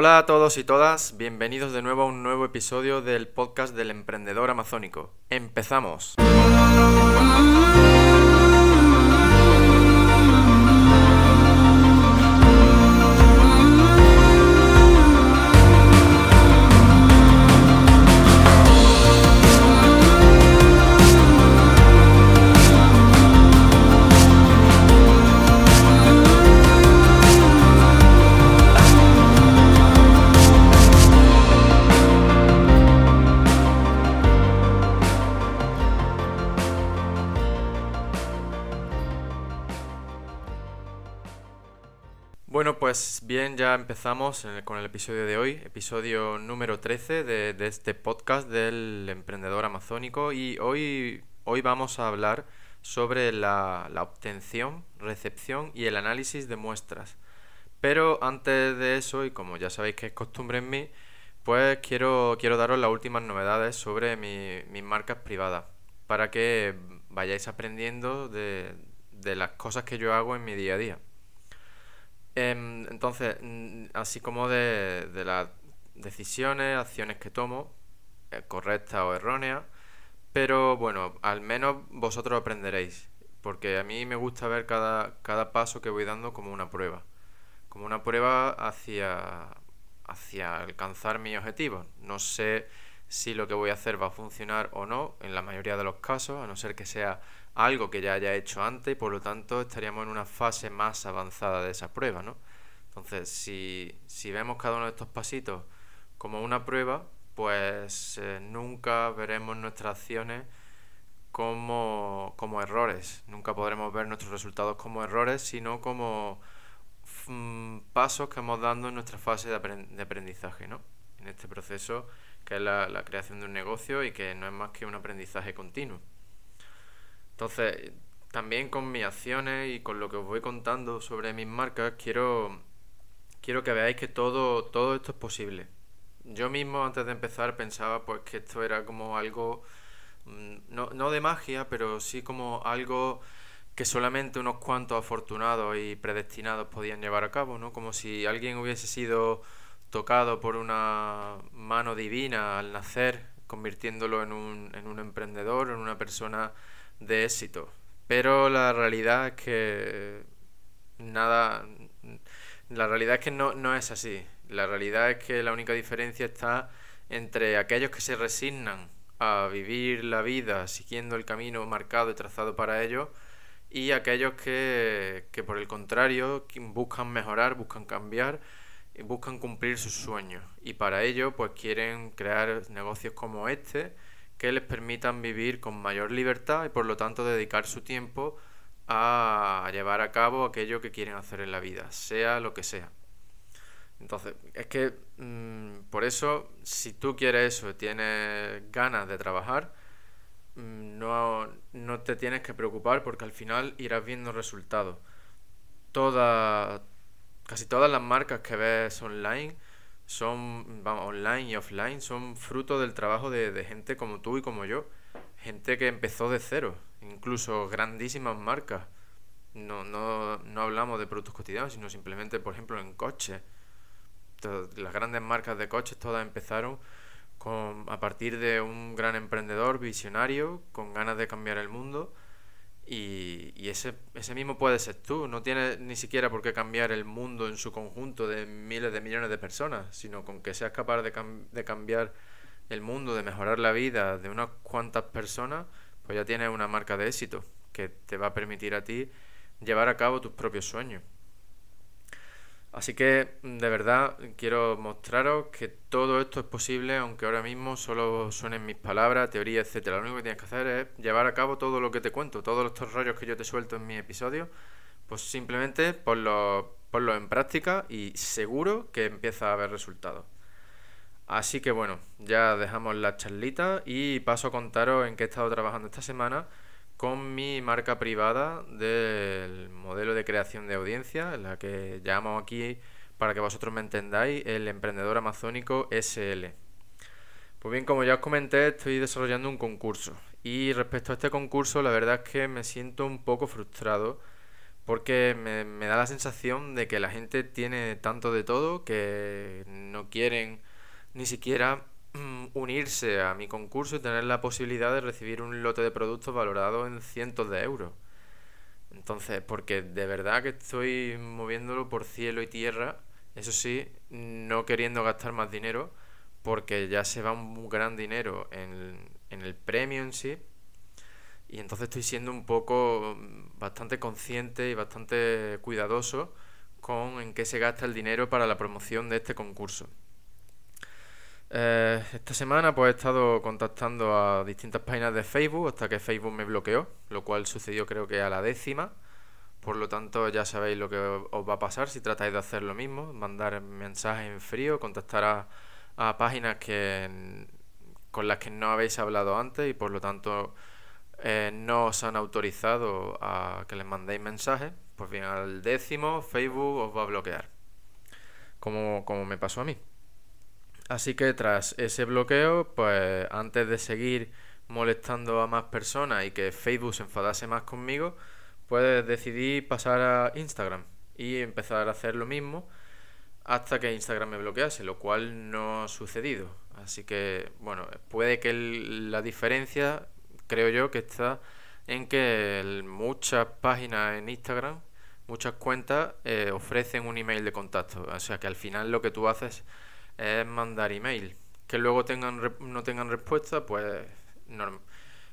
Hola a todos y todas, bienvenidos de nuevo a un nuevo episodio del podcast del emprendedor amazónico. Empezamos. Bien, ya empezamos con el episodio de hoy, episodio número 13 de, este podcast del emprendedor amazónico y hoy, hoy vamos a hablar sobre la, obtención, recepción y el análisis de muestras. Pero antes de eso, y como ya sabéis que es costumbre en mí, pues quiero, quiero daros las últimas novedades sobre mis marcas privadas, para que vayáis aprendiendo de las cosas que yo hago en mi día a día. Em, entonces, mm, así como de, las decisiones, acciones que tomo, eh, correctas o erróneas, pero bueno, al menos vosotros aprenderéis, porque a mí me gusta ver cada, cada paso que voy dando como una prueba, como una prueba hacia, hacia alcanzar mis objetivos. No sé si lo que voy a hacer va a funcionar o no, en la mayoría de los casos, a no ser que sea algo que ya haya hecho antes y por lo tanto estaríamos en una fase más avanzada de esa prueba, ¿no? Entonces, si, si vemos cada uno de estos pasitos como una prueba, pues eh, nunca veremos nuestras acciones como, como, errores, nunca podremos ver nuestros resultados como errores, sino como mm, pasos que hemos dado en nuestra fase de, aprendizaje, ¿no? En este proceso que es la creación de un negocio y que no es más que un aprendizaje continuo. Entonces, también con mis acciones y con lo que os voy contando sobre mis marcas, quiero, quiero que veáis que todo, todo esto es posible. Yo mismo antes de empezar pensaba pues que esto era como algo, mm, no, no de magia, pero sí como algo que solamente unos cuantos afortunados y predestinados podían llevar a cabo, ¿no? Como si alguien hubiese sido tocado por una mano divina al nacer, convirtiéndolo en un, en un emprendedor, en una persona de éxito. Pero la realidad es que nada, la realidad es que no, no es así. La realidad es que la única diferencia está entre aquellos que se resignan a vivir la vida siguiendo el camino marcado y trazado para ellos y aquellos que, que por el contrario buscan mejorar, buscan cambiar buscan cumplir sus sueños. Y para ello pues quieren crear negocios como este que les permitan vivir con mayor libertad y por lo tanto dedicar su tiempo a llevar a cabo aquello que quieren hacer en la vida, sea lo que sea. Entonces, es que mm, por eso, si tú quieres eso, tienes ganas de trabajar, mm, no, no, te tienes que preocupar porque al final irás viendo resultados. Toda, casi todas las marcas que ves online son, vamos, online y offline, son fruto del trabajo de, gente como tú y como yo. Gente que empezó de cero, incluso grandísimas marcas. No, no, no hablamos de productos cotidianos, sino simplemente, por ejemplo, en coches. Las grandes marcas de coches todas empezaron con, a partir de un gran emprendedor visionario, con ganas de cambiar el mundo y, y, ese, ese mismo puede ser tú. No tienes ni siquiera por qué cambiar el mundo en su conjunto de miles de millones de personas, sino con que seas capaz de, de cambiar el mundo, de mejorar la vida de unas cuantas personas, pues ya tienes una marca de éxito que te va a permitir a ti llevar a cabo tus propios sueños. Así que de verdad quiero mostraros que todo esto es posible, aunque ahora mismo solo suenen mis palabras, teoría, etcétera. Lo único que tienes que hacer es llevar a cabo todo lo que te cuento, todos estos rollos que yo te suelto en mi episodio, pues simplemente ponlo, en práctica y seguro que empieza a haber resultados. Así que bueno, ya dejamos la charlita y paso a contaros en qué he estado trabajando esta semana con mi marca privada del modelo de creación de audiencia, la que llamamos aquí, para que vosotros me entendáis, el emprendedor amazónico SL. Pues bien, como ya os comenté, estoy desarrollando un concurso. Y respecto a este concurso, la verdad es que me siento un poco frustrado porque me, me da la sensación de que la gente tiene tanto de todo que no quieren ni siquiera unirse a mi concurso y tener la posibilidad de recibir un lote de productos valorado en cientos de euros. Entonces, porque de verdad que estoy moviéndolo por cielo y tierra, eso sí, no queriendo gastar más dinero, porque ya se va un gran dinero en, en el premio en sí. Y entonces estoy siendo un poco mm, bastante consciente y bastante cuidadoso con en qué se gasta el dinero para la promoción de este concurso. Eh, esta semana pues he estado contactando a distintas páginas de Facebook hasta que Facebook me bloqueó, lo cual sucedió creo que a la décima. Por lo tanto ya sabéis lo que os va a pasar si tratáis de hacer lo mismo, mandar mensajes en frío, contactar a, páginas que, con las que no habéis hablado antes y por lo tanto eh, no os han autorizado a que les mandéis mensajes. Pues bien, al décimo Facebook os va a bloquear, como, como me pasó a mí. Así que tras ese bloqueo, pues antes de seguir molestando a más personas y que Facebook se enfadase más conmigo, pues decidí pasar a Instagram y empezar a hacer lo mismo hasta que Instagram me bloquease, lo cual no ha sucedido. Así que, bueno, puede que la diferencia, creo yo, que está en que muchas páginas en Instagram, muchas cuentas, eh, ofrecen un email de contacto. O sea que al final lo que tú haces es mandar email. Que luego tengan no tengan respuesta, pues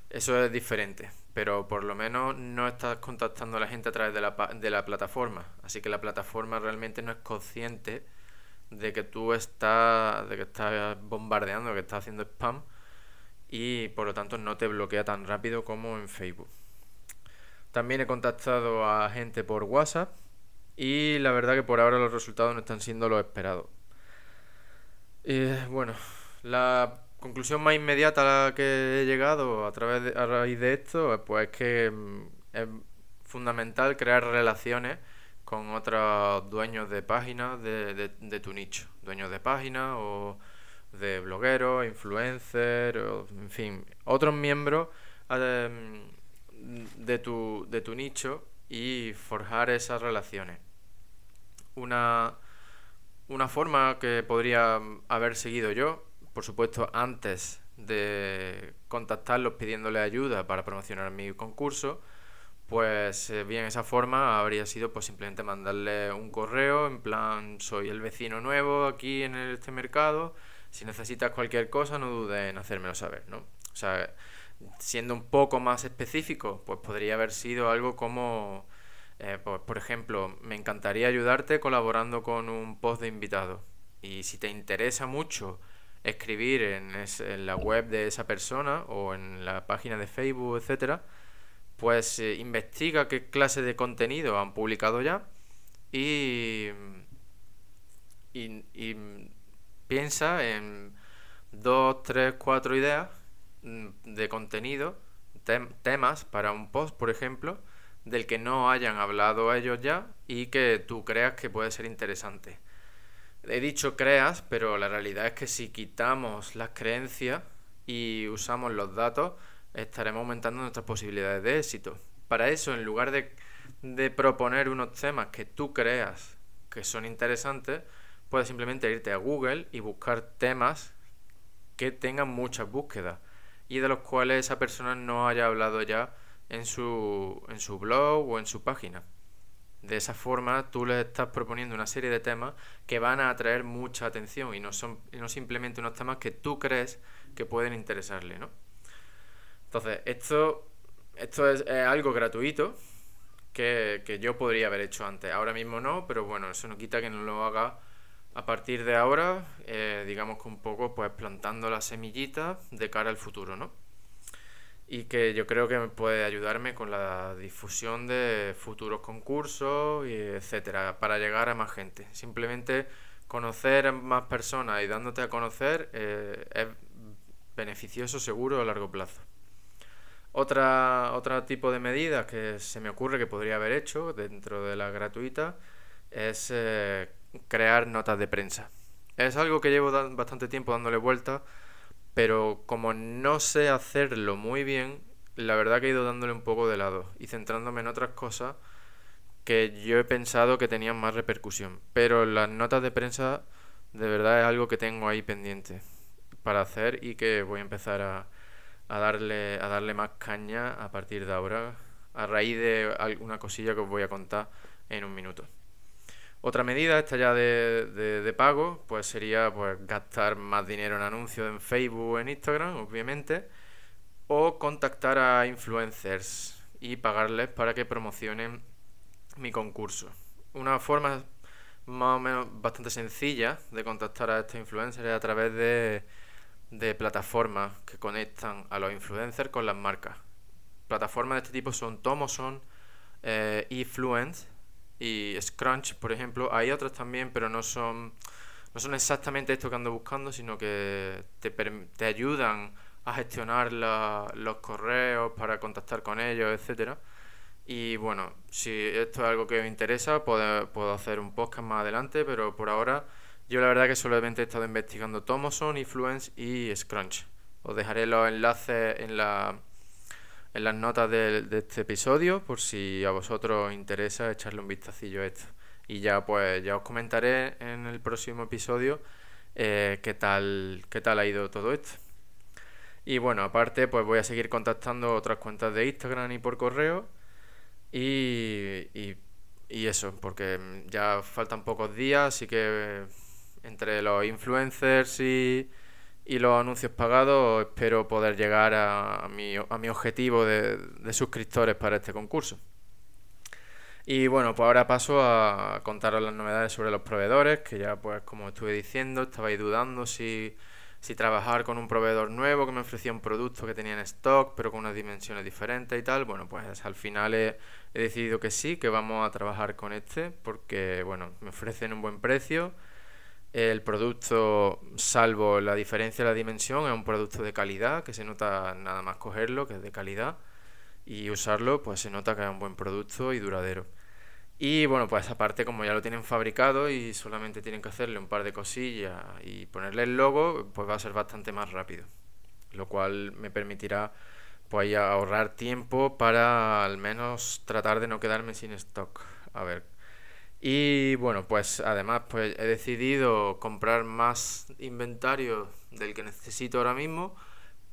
eso es diferente. Pero por lo menos no estás contactando a la gente a través de la, de la plataforma. Así que la plataforma realmente no es consciente de que tú estás, de que estás bombardeando, que estás haciendo spam y por lo tanto no te bloquea tan rápido como en Facebook. También he contactado a gente por WhatsApp y la verdad que por ahora los resultados no están siendo los esperados. Eh, bueno, la conclusión más inmediata a la que he llegado a través de, a raíz de esto, pues es que mm, es fundamental crear relaciones con otros dueños de páginas de, de, tu nicho, dueños de páginas o de blogueros, influencers, en fin, otros miembros eh, de, tu, de tu nicho y forjar esas relaciones. Una una forma que podría haber seguido yo, por supuesto, antes de contactarlos pidiéndole ayuda para promocionar mi concurso, pues eh, bien esa forma habría sido pues simplemente mandarle un correo en plan soy el vecino nuevo aquí en este mercado, si necesitas cualquier cosa no dudes en hacérmelo saber, ¿no? O sea, siendo un poco más específico, pues podría haber sido algo como eh, por, ejemplo, me encantaría ayudarte colaborando con un post de invitado. Y si te interesa mucho escribir en, la web de esa persona o en la página de Facebook, etcétera, pues eh, investiga qué clase de contenido han publicado ya y, y, piensa en dos, tres, cuatro ideas mm, de contenido, temas para un post, por ejemplo, del que no hayan hablado ellos ya y que tú creas que puede ser interesante. He dicho creas, pero la realidad es que si quitamos las creencias y usamos los datos, estaremos aumentando nuestras posibilidades de éxito. Para eso, en lugar de, de proponer unos temas que tú creas que son interesantes, puedes simplemente irte a Google y buscar temas que tengan muchas búsquedas y de los cuales esa persona no haya hablado ya en su, en su blog o en su página. De esa forma tú les estás proponiendo una serie de temas que van a atraer mucha atención y no son no simplemente unos temas que tú crees que pueden interesarle, ¿no? Entonces, esto, esto es, algo gratuito que, que, yo podría haber hecho antes. Ahora mismo no, pero bueno, eso no quita que no lo haga a partir de ahora, eh, digamos que un poco pues plantando las semillitas de cara al futuro, ¿no? Y que yo creo que puede ayudarme con la difusión de futuros concursos y etcétera para llegar a más gente. Simplemente conocer a más personas y dándote a conocer eh, es beneficioso seguro a largo plazo. Otra, otro tipo de medidas que se me ocurre que podría haber hecho dentro de la gratuita es eh, crear notas de prensa. Es algo que llevo bastante tiempo dándole vuelta pero como no sé hacerlo muy bien, la verdad que he ido dándole un poco de lado y centrándome en otras cosas que yo he pensado que tenían más repercusión. Pero las notas de prensa de verdad es algo que tengo ahí pendiente para hacer y que voy a empezar a, a darle, a darle más caña a partir de ahora, a raíz de alguna cosilla que os voy a contar en un minuto. Otra medida, esta ya de, de, pago, pues sería pues gastar más dinero en anuncios en Facebook en Instagram, obviamente, o contactar a influencers y pagarles para que promocionen mi concurso. Una forma más o menos bastante sencilla de contactar a estos influencers es a través de, de plataformas que conectan a los influencers con las marcas. Plataformas de este tipo son Tomoson, eh, Influence y Scrunch, por ejemplo. Hay otras también, pero no son, no son exactamente esto que ando buscando, sino que te, te ayudan a gestionar los correos para contactar con ellos, etcétera. Y bueno, si esto es algo que os interesa, puedo, puedo hacer un podcast más adelante, pero por ahora yo la verdad que solamente he estado investigando Tomoson, Influence y Scrunch. Os dejaré los enlaces en, la, en las notas de, este episodio por si a vosotros os interesa echarle un vistacillo a esto. Y ya pues ya os comentaré en el próximo episodio eh, qué tal qué tal ha ido todo esto. Y bueno, aparte pues voy a seguir contactando otras cuentas de Instagram y por correo y, y, eso, porque ya faltan pocos días, así que entre los influencers y, y los anuncios pagados espero poder llegar a, mi, a mi objetivo de, de suscriptores para este concurso. Y bueno, pues ahora paso a contaros las novedades sobre los proveedores, que ya pues como estuve diciendo, estabais dudando si si trabajar con un proveedor nuevo que me ofrecía un producto que tenía en stock, pero con unas dimensiones diferentes y tal, bueno, pues al final he, decidido que sí, que vamos a trabajar con este, porque, bueno, me ofrecen un buen precio. El producto, salvo la diferencia de la dimensión, es un producto de calidad, que se nota nada más cogerlo, que es de calidad, y usarlo, pues se nota que es un buen producto y duradero. Y bueno, pues aparte como ya lo tienen fabricado y solamente tienen que hacerle un par de cosillas y ponerle el logo, pues va a ser bastante más rápido. Lo cual me permitirá pues ahorrar tiempo para al menos tratar de no quedarme sin stock. A ver. Y bueno, pues además pues he decidido comprar más inventario del que necesito ahora mismo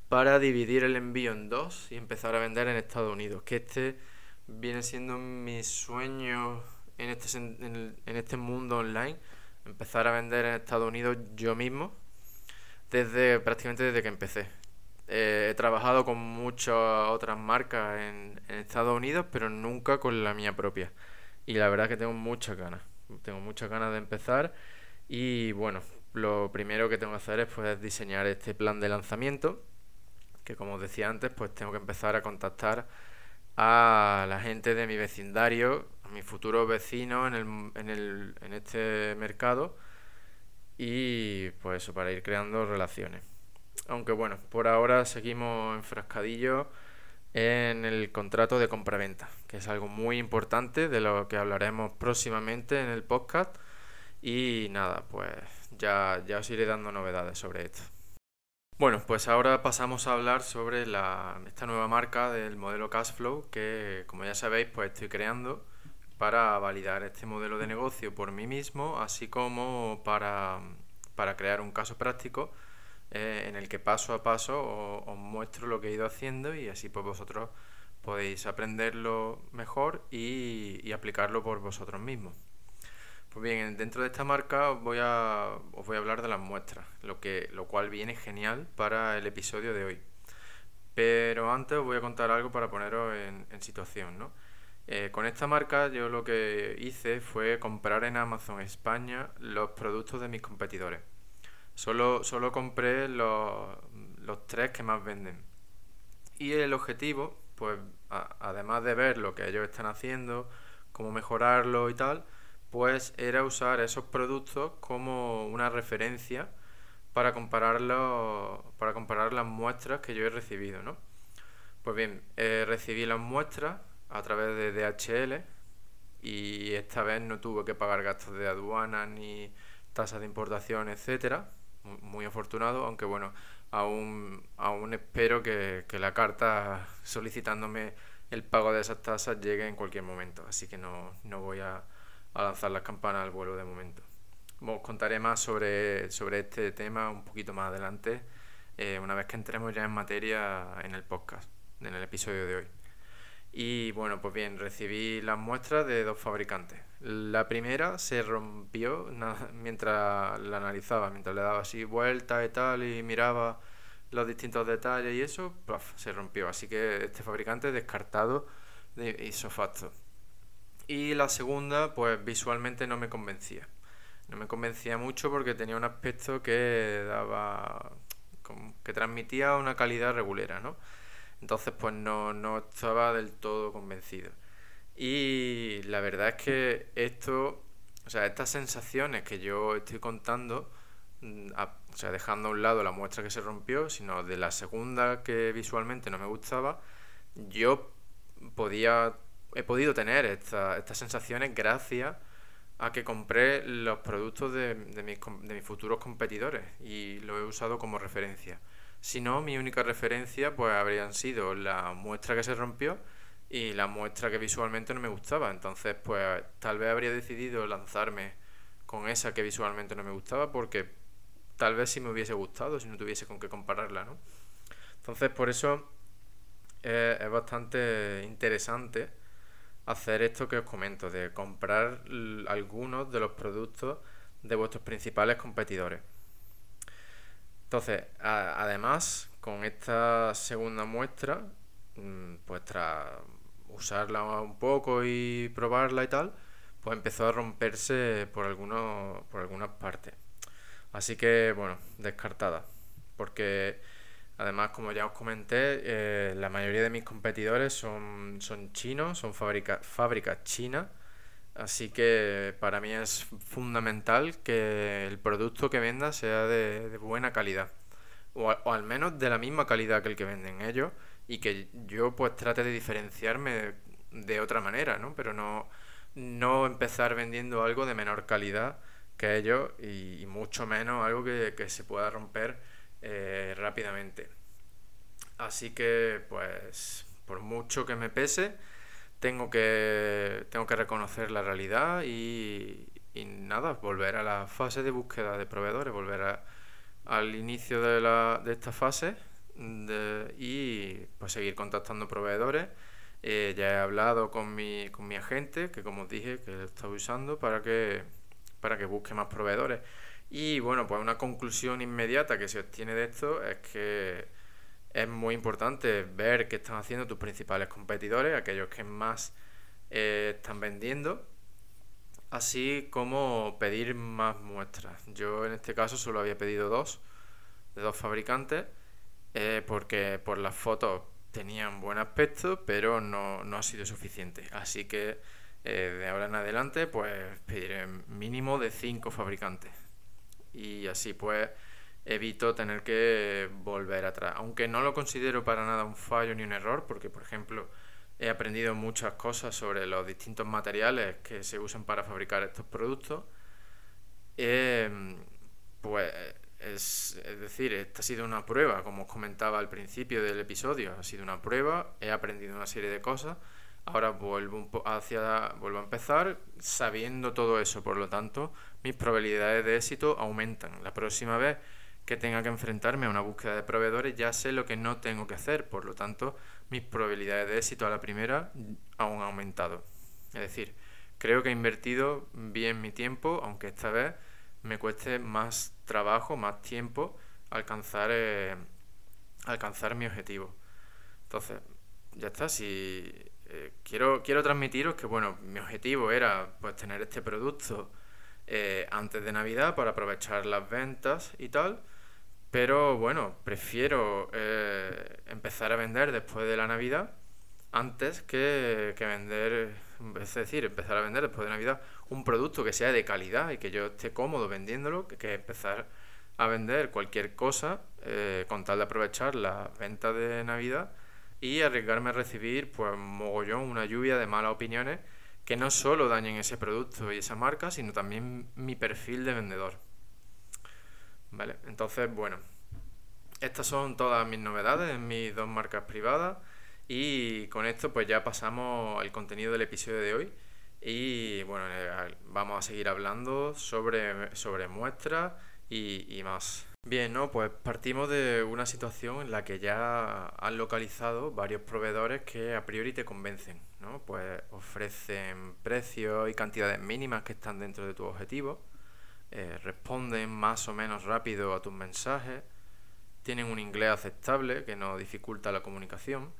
para dividir el envío en dos y empezar a vender en Estados Unidos. Que este viene siendo mi sueño en este, en, este mundo online, empezar a vender en Estados Unidos yo mismo, desde prácticamente desde que empecé. Eh, he trabajado con muchas otras marcas en, en, Estados Unidos, pero nunca con la mía propia. Y la verdad que tengo muchas ganas. Tengo muchas ganas de empezar. Y bueno, lo primero que tengo que hacer es pues, diseñar este plan de lanzamiento. Que como os decía antes, pues tengo que empezar a contactar a la gente de mi vecindario, a mis futuros vecinos en, el, en, el, en este mercado y pues eso, para ir creando relaciones. Aunque bueno, por ahora seguimos enfrascadillos en el contrato de compraventa, que es algo muy importante de lo que hablaremos próximamente en el podcast. Y nada, pues ya, ya os iré dando novedades sobre esto. Bueno, pues ahora pasamos a hablar sobre esta nueva marca del modelo Cashflow que, como ya sabéis, pues estoy creando para validar este modelo de negocio por mí mismo, así como para, crear un caso práctico eh, en el que paso a paso os, muestro lo que he ido haciendo y así pues vosotros podéis aprenderlo mejor y aplicarlo por vosotros mismos. Pues bien, dentro de esta marca os voy a, hablar de las muestras, lo, que, lo cual viene genial para el episodio de hoy. Pero antes os voy a contar algo para poneros en, situación, ¿no? Eh, con esta marca yo lo que hice fue comprar en Amazon España los productos de mis competidores. Solo, solo compré los, los tres que más venden. Y el objetivo, pues además de ver lo que ellos están haciendo, cómo mejorarlo y tal, pues era usar esos productos como una referencia para compararlo, para comparar las muestras que yo he recibido, ¿no? Pues bien, eh, recibí las muestras a través de DHL y esta vez no tuve que pagar gastos de aduana ni tasas de importación, etcétera. Muy, afortunado, aunque bueno, aún, aún espero que, que la carta solicitándome el pago de esas tasas llegue en cualquier momento. Así que no, voy a, lanzar las campanas al vuelo de momento. Os contaré más sobre, sobre este tema un poquito más adelante, eh, una vez que entremos ya en materia en el podcast, en el episodio de hoy. Y bueno, pues bien, recibí las muestras de dos fabricantes. La primera se rompió mientras la analizaba, mientras le daba así vueltas y tal y miraba los distintos detalles y eso, se rompió. Así que este fabricante descartado de isofacto. Y la segunda, pues visualmente no me convencía. No me convencía mucho porque tenía un aspecto que daba. que transmitía una calidad regulera, ¿no? Entonces, pues no, no estaba del todo convencido. Y la verdad es que esto, o sea, estas sensaciones que yo estoy contando, mm, o sea, dejando a un lado la muestra que se rompió, sino de la segunda que visualmente no me gustaba, yo podía, he podido tener estas sensaciones gracias a que compré los productos de, de, mis, de mis futuros competidores y lo he usado como referencia. Si no, mi única referencia pues habrían sido la muestra que se rompió y la muestra que visualmente no me gustaba. Entonces, pues tal vez habría decidido lanzarme con esa que visualmente no me gustaba porque tal vez sí me hubiese gustado si no tuviese con qué compararla, ¿no? Entonces, por eso eh, es bastante interesante hacer esto que os comento, de comprar algunos de los productos de vuestros principales competidores. Entonces, además, con esta segunda muestra, mm, pues tras usarla un poco y probarla y tal, pues empezó a romperse por, algunos, por algunas partes. Así que, bueno, descartada. Porque además, como ya os comenté, eh, la mayoría de mis competidores son, son chinos, son fábricas chinas Así que para mí es fundamental que el producto que venda sea de, buena calidad. O, al menos de la misma calidad que el que venden ellos. Y que yo pues trate de diferenciarme de otra manera, ¿no? Pero no, no empezar vendiendo algo de menor calidad que ellos y, mucho menos algo que, se pueda romper eh, rápidamente. Así que pues por mucho que me pese, tengo que, tengo que reconocer la realidad y, nada, volver a la fase de búsqueda de proveedores, volver al inicio de, la, de esta fase y pues seguir contactando proveedores. Eh, ya he hablado con mi, con mi agente, que como os dije, que está usando para que, para que busque más proveedores. Y bueno, pues una conclusión inmediata que se obtiene de esto es que es muy importante ver qué están haciendo tus principales competidores, aquellos que más eh, están vendiendo, así como pedir más muestras. Yo en este caso solo había pedido dos, de dos fabricantes, eh, porque por las fotos tenían buen aspecto, pero no, no ha sido suficiente. Así que eh, de ahora en adelante, pues pediré mínimo de cinco fabricantes. Y así pues evito tener que volver atrás. Aunque no lo considero para nada un fallo ni un error, porque por ejemplo he aprendido muchas cosas sobre los distintos materiales que se usan para fabricar estos productos. Em, pues es, es, decir, esta ha sido una prueba, como os comentaba al principio del episodio, ha sido una prueba, he aprendido una serie de cosas, ahora vuelvo, hacia, vuelvo a empezar sabiendo todo eso, por lo tanto mis probabilidades de éxito aumentan. La próxima vez que tenga que enfrentarme a una búsqueda de proveedores, ya sé lo que no tengo que hacer, por lo tanto, mis probabilidades de éxito a la primera aún han aumentado. Es decir, creo que he invertido bien mi tiempo, aunque esta vez me cueste más trabajo, más tiempo alcanzar, eh, alcanzar mi objetivo. Entonces, ya está, si eh, quiero, quiero transmitiros que bueno, mi objetivo era pues tener este producto eh, antes de Navidad para aprovechar las ventas y tal. Pero bueno, prefiero eh, empezar a vender después de la Navidad antes que, vender, es decir, empezar a vender después de Navidad un producto que sea de calidad y que yo esté cómodo vendiéndolo, que, empezar a vender cualquier cosa eh, con tal de aprovechar la venta de Navidad y arriesgarme a recibir pues mogollón, una lluvia de malas opiniones que no solo dañen ese producto y esa marca, sino también mi perfil de vendedor. ¿Vale? Entonces, bueno, estas son todas mis novedades en mis dos marcas privadas Y con esto pues ya pasamos al contenido del episodio de hoy. Y bueno, eh, vamos a seguir hablando sobre, sobre muestras y, y más. Bien, ¿no? Pues partimos de una situación en la que ya han localizado varios proveedores que a priori te convencen, ¿no? Pues ofrecen precios y cantidades mínimas que están dentro de tu objetivo, eh, responden más o menos rápido a tus mensajes, tienen un inglés aceptable que no dificulta la comunicación.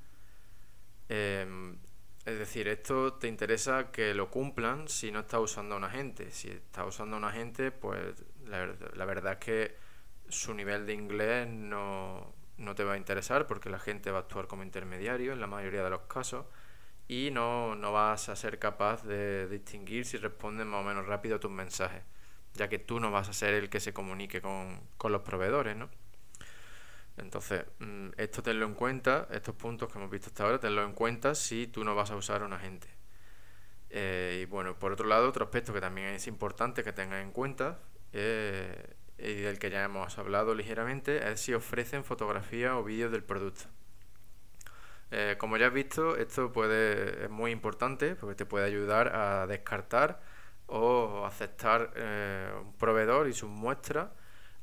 Em, es decir, esto te interesa que lo cumplan si no estás usando a un agente. Si estás usando a un agente, pues la, la verdad es que su nivel de inglés no, te va a interesar porque la gente va a actuar como intermediario en la mayoría de los casos y no, vas a ser capaz de distinguir si responden más o menos rápido a tus mensajes, ya que tú no vas a ser el que se comunique con, los proveedores, ¿no? Entonces, mm, esto tenlo en cuenta, estos puntos que hemos visto hasta ahora, tenlo en cuenta si tú no vas a usar a un agente. Eh, y bueno, por otro lado, otro aspecto que también es importante que tengas en cuenta eh, y del que ya hemos hablado ligeramente, es si ofrecen fotografías o vídeos del producto. Eh, como ya has visto, esto puede, es muy importante porque te puede ayudar a descartar o aceptar eh, un proveedor y sus muestras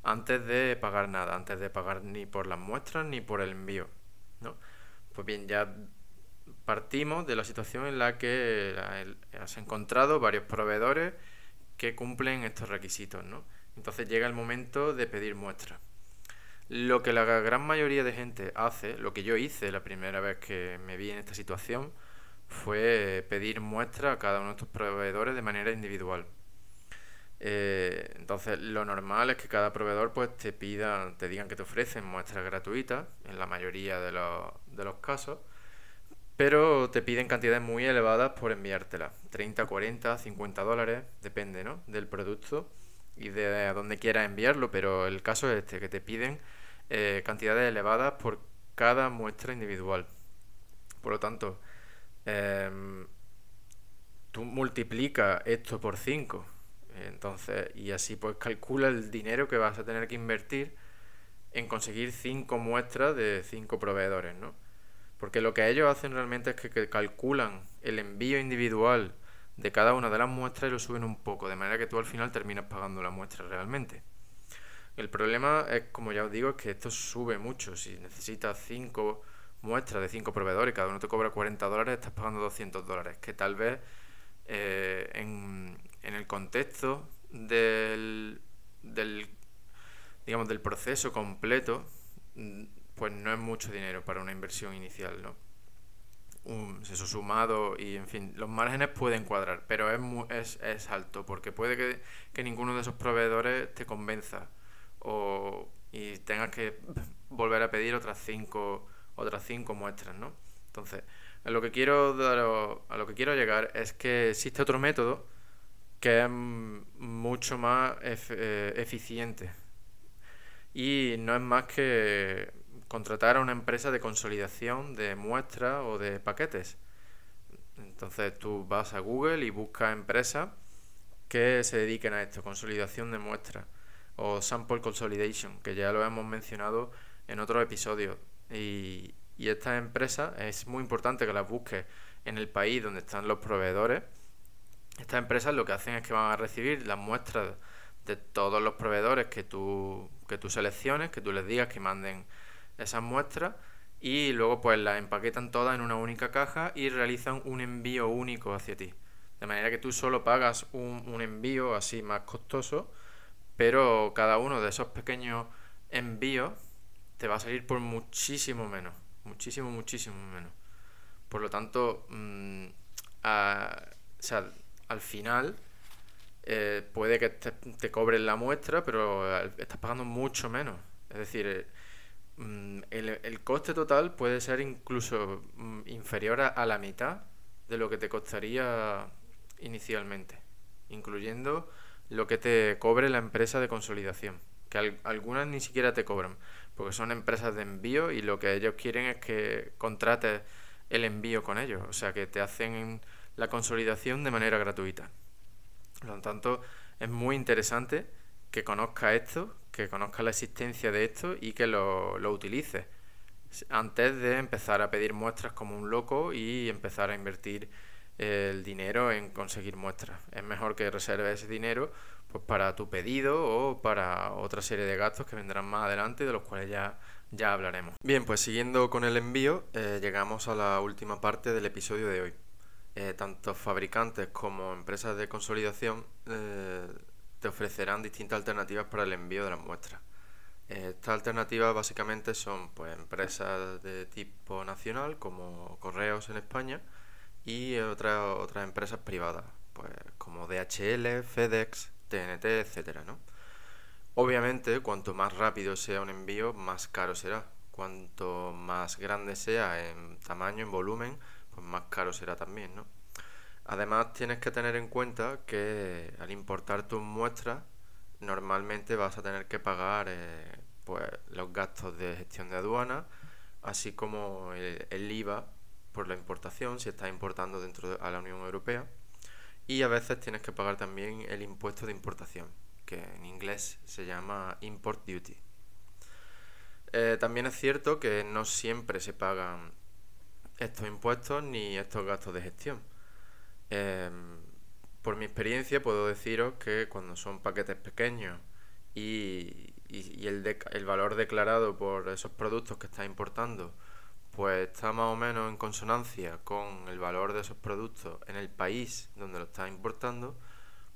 antes de pagar nada, antes de pagar ni por las muestras ni por el envío. ¿no? Pues bien, ya partimos de la situación en la que has encontrado varios proveedores que cumplen estos requisitos. ¿no? Entonces llega el momento de pedir muestras. Lo que la gran mayoría de gente hace, lo que yo hice la primera vez que me vi en esta situación, fue pedir muestras a cada uno de estos proveedores de manera individual. Eh, entonces, lo normal es que cada proveedor pues te pida, te digan que te ofrecen muestras gratuitas, en la mayoría de los, de los casos, pero te piden cantidades muy elevadas por enviártelas, 30, 40, 50 dólares, depende ¿no? del producto y de a dónde quieras enviarlo, pero el caso es este, que te piden eh, cantidades elevadas por cada muestra individual. Por lo tanto, em, tú multiplicas esto por 5. Entonces, y así pues calcula el dinero que vas a tener que invertir en conseguir 5 muestras de 5 proveedores, ¿no? Porque lo que ellos hacen realmente es que calculan el envío individual de cada una de las muestras y lo suben un poco, de manera que tú al final terminas pagando la muestra realmente. El problema es, como ya os digo, es que esto sube mucho. Si necesitas 5 muestras de 5 proveedores, cada uno te cobra 40 dólares, estás pagando 200 dólares, que tal vez eh, en, en, el contexto del, del, digamos, del proceso completo, mm, pues no es mucho dinero para una inversión inicial, ¿no? un, eso sumado y en fin, los márgenes pueden cuadrar, pero es, es, es alto porque puede que, que, ninguno de esos proveedores te convenza o, y tengas que volver a pedir otras cinco, otras cinco muestras, ¿no? Entonces, a lo que quiero a lo que quiero llegar es que existe otro método que es mucho más eh, eficiente y no es más que contratar a una empresa de consolidación de muestras o de paquetes. Entonces tú vas a Google y buscas empresas que se dediquen a esto, consolidación de muestras o sample consolidation, que ya lo hemos mencionado en otros episodios. Y, y estas empresas es muy importante que las busques en el país donde están los proveedores. Estas empresas lo que hacen es que van a recibir las muestras de todos los proveedores que tú, que tú selecciones, que tú les digas que manden esas muestras y luego pues las empaquetan todas en una única caja y realizan un envío único hacia ti. De manera que tú solo pagas un, un envío así más costoso, pero cada uno de esos pequeños envíos te va a salir por muchísimo menos. Muchísimo, muchísimo menos. Por lo tanto, mm, al final eh, puede que te, te, cobren la muestra, pero estás pagando mucho menos. Es decir, eh, Mm, el, coste total puede ser incluso mm, inferior a, la mitad de lo que te costaría inicialmente, incluyendo lo que te cobre la empresa de consolidación, que algunas ni siquiera te cobran, porque son empresas de envío y lo que ellos quieren es que contrates el envío con ellos, o sea que te hacen la consolidación de manera gratuita. Por lo tanto, es muy interesante que conozca esto, que conozca la existencia de esto y que lo, lo utilices. antes de empezar a pedir muestras como un loco y empezar a invertir el dinero en conseguir muestras. Es mejor que reserves ese dinero pues para tu pedido o para otra serie de gastos que vendrán más adelante de los cuales ya, ya hablaremos. Bien, pues siguiendo con el envío, eh, llegamos a la última parte del episodio de hoy. Eh, tanto fabricantes como empresas de consolidación eh, te ofrecerán distintas alternativas para el envío de las muestras. Estas alternativas básicamente son pues, empresas de tipo nacional como Correos en España y otras otras empresas privadas pues, como DHL, FedEx, TNT, etcétera, ¿no? Obviamente, cuanto más rápido sea un envío, más caro será. Cuanto más grande sea en tamaño, en volumen, pues más caro será también, ¿no? Además, tienes que tener en cuenta que al importar tus muestras, normalmente vas a tener que pagar eh, pues, los gastos de gestión de aduana, así como el, IVA por la importación, si estás importando dentro de la Unión Europea y a veces tienes que pagar también el impuesto de importación, que en inglés se llama import duty. Eh, también es cierto que no siempre se pagan estos impuestos ni estos gastos de gestión. Em, por mi experiencia puedo deciros que cuando son paquetes pequeños y, el, el valor declarado por esos productos que estás importando pues está más o menos en consonancia con el valor de esos productos en el país donde lo estás importando,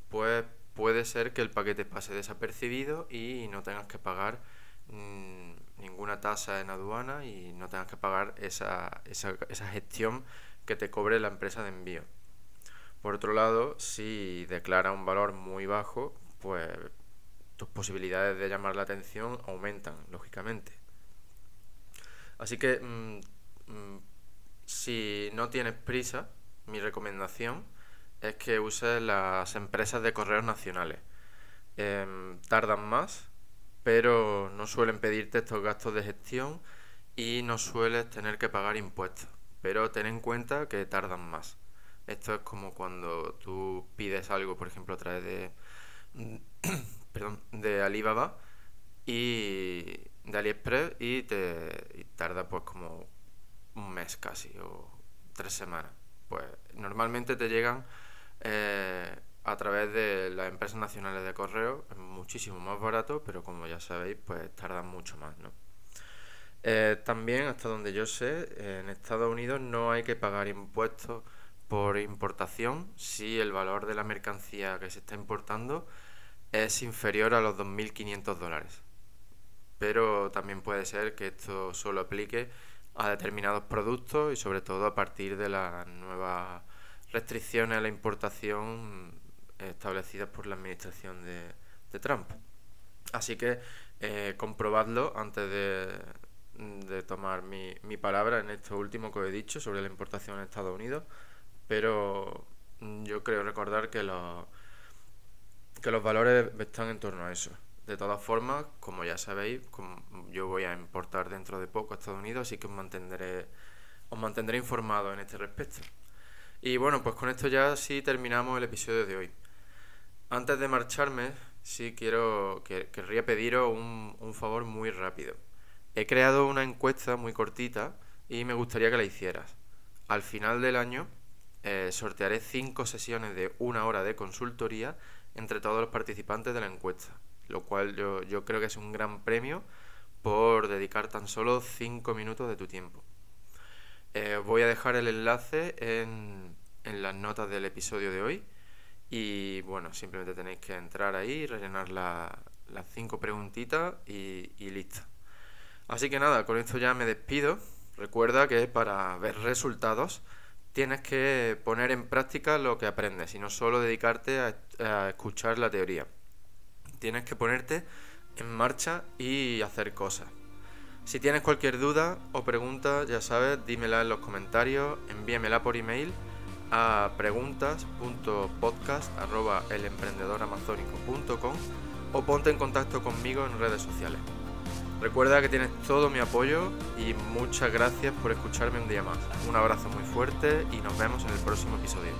pues puede ser que el paquete pase desapercibido y no tengas que pagar mm, ninguna tasa en aduana y no tengas que pagar esa, esa, esa gestión que te cobre la empresa de envío. Por otro lado, si declara un valor muy bajo, pues tus posibilidades de llamar la atención aumentan, lógicamente. Así que mm, si no tienes prisa, mi recomendación es que uses las empresas de correos nacionales. Em, tardan más, pero no suelen pedirte estos gastos de gestión y no sueles tener que pagar impuestos. Pero ten en cuenta que tardan más. Esto es como cuando tú pides algo, por ejemplo, a través de, perdón, de Alibaba y de AliExpress y te tarda pues como un mes casi o tres semanas. Pues normalmente te llegan eh, a través de las empresas nacionales de correo, es muchísimo más barato, pero como ya sabéis, pues tardan mucho más, ¿no? Eh, también, hasta donde yo sé, en Estados Unidos no hay que pagar impuestos por importación si el valor de la mercancía que se está importando es inferior a los 2.500 dólares pero también puede ser que esto solo aplique a determinados productos y sobre todo a partir de las nuevas restricciones a la importación establecidas por la administración de, Trump. Así que eh, comprobadlo antes de, tomar mi, mi, palabra en esto último que he dicho sobre la importación en Estados Unidos, pero yo creo recordar que los, que los valores están en torno a eso. De todas formas, como ya sabéis, yo voy a importar dentro de poco a Estados Unidos, así que os mantendré, os mantendré informado en este respecto. Y bueno, pues con esto ya sí terminamos el episodio de hoy. Antes de marcharme, sí quiero, que, querría pediros un, un favor muy rápido. He creado una encuesta muy cortita y me gustaría que la hicieras. Al final del año eh, sortearé cinco sesiones de una hora de consultoría entre todos los participantes de la encuesta lo cual yo, yo creo que es un gran premio por dedicar tan solo 5 minutos de tu tiempo. Eh, voy a dejar el enlace en, en las notas del episodio de hoy y bueno, simplemente tenéis que entrar ahí, rellenar las 5 preguntitas y, y listo. Así que nada, con esto ya me despido. Recuerda que para ver resultados tienes que poner en práctica lo que aprendes y no solo dedicarte a escuchar la teoría tienes que ponerte en marcha y hacer cosas. Si tienes cualquier duda o pregunta, ya sabes, dímela en los comentarios, envíamela por email a preguntas.podcast.elemprendedoramazónico.com o ponte en contacto conmigo en redes sociales. Recuerda que tienes todo mi apoyo y muchas gracias por escucharme un día más. Un abrazo muy fuerte y nos vemos en el próximo episodio.